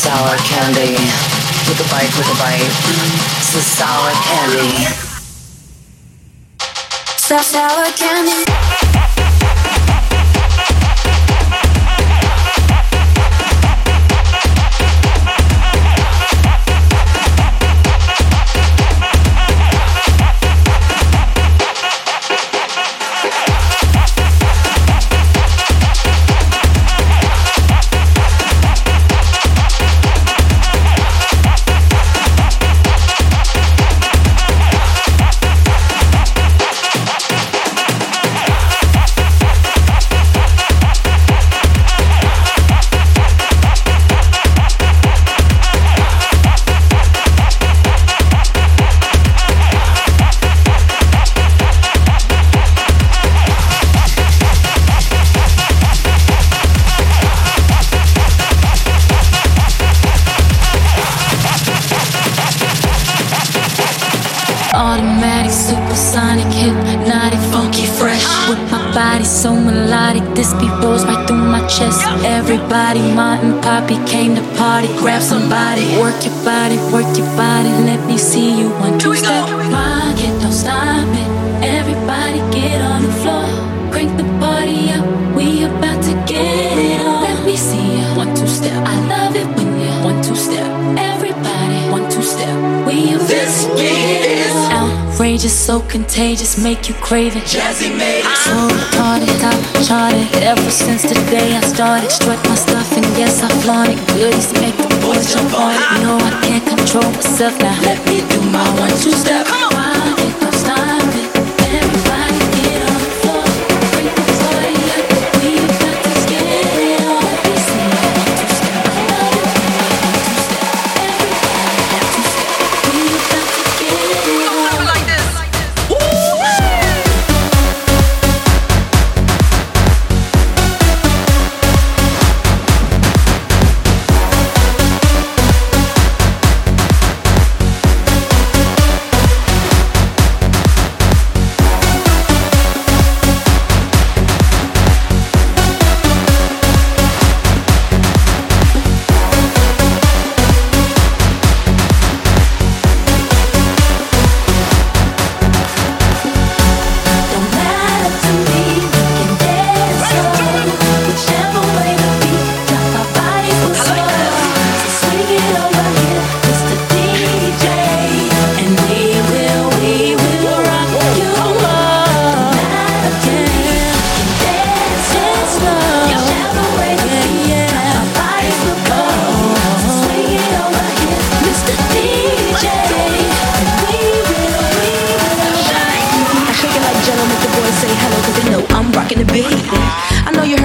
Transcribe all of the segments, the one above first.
sour candy. Take a bite, take a bite. It's the sour candy. Sour candy. Body, work your body. Let me see you one two step. Rock it, don't stop it. Everybody get on the floor, crank the party up. We about to get it on. Let me see you one two step. I love it when you one two step. Everybody one two step. We about this to get it on. Outrageous, so contagious, make you crave it. Jazze made it. So retarded, top charted. Ever since the day I started, strut my stuff and guess I flaunt it. Goodies make the boys jump on it. You know I can't control myself now. Let me do my one two step. Why can't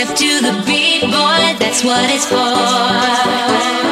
step to the beat, boy, that's what it's for.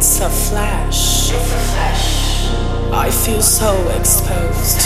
You gotta know what I'm about.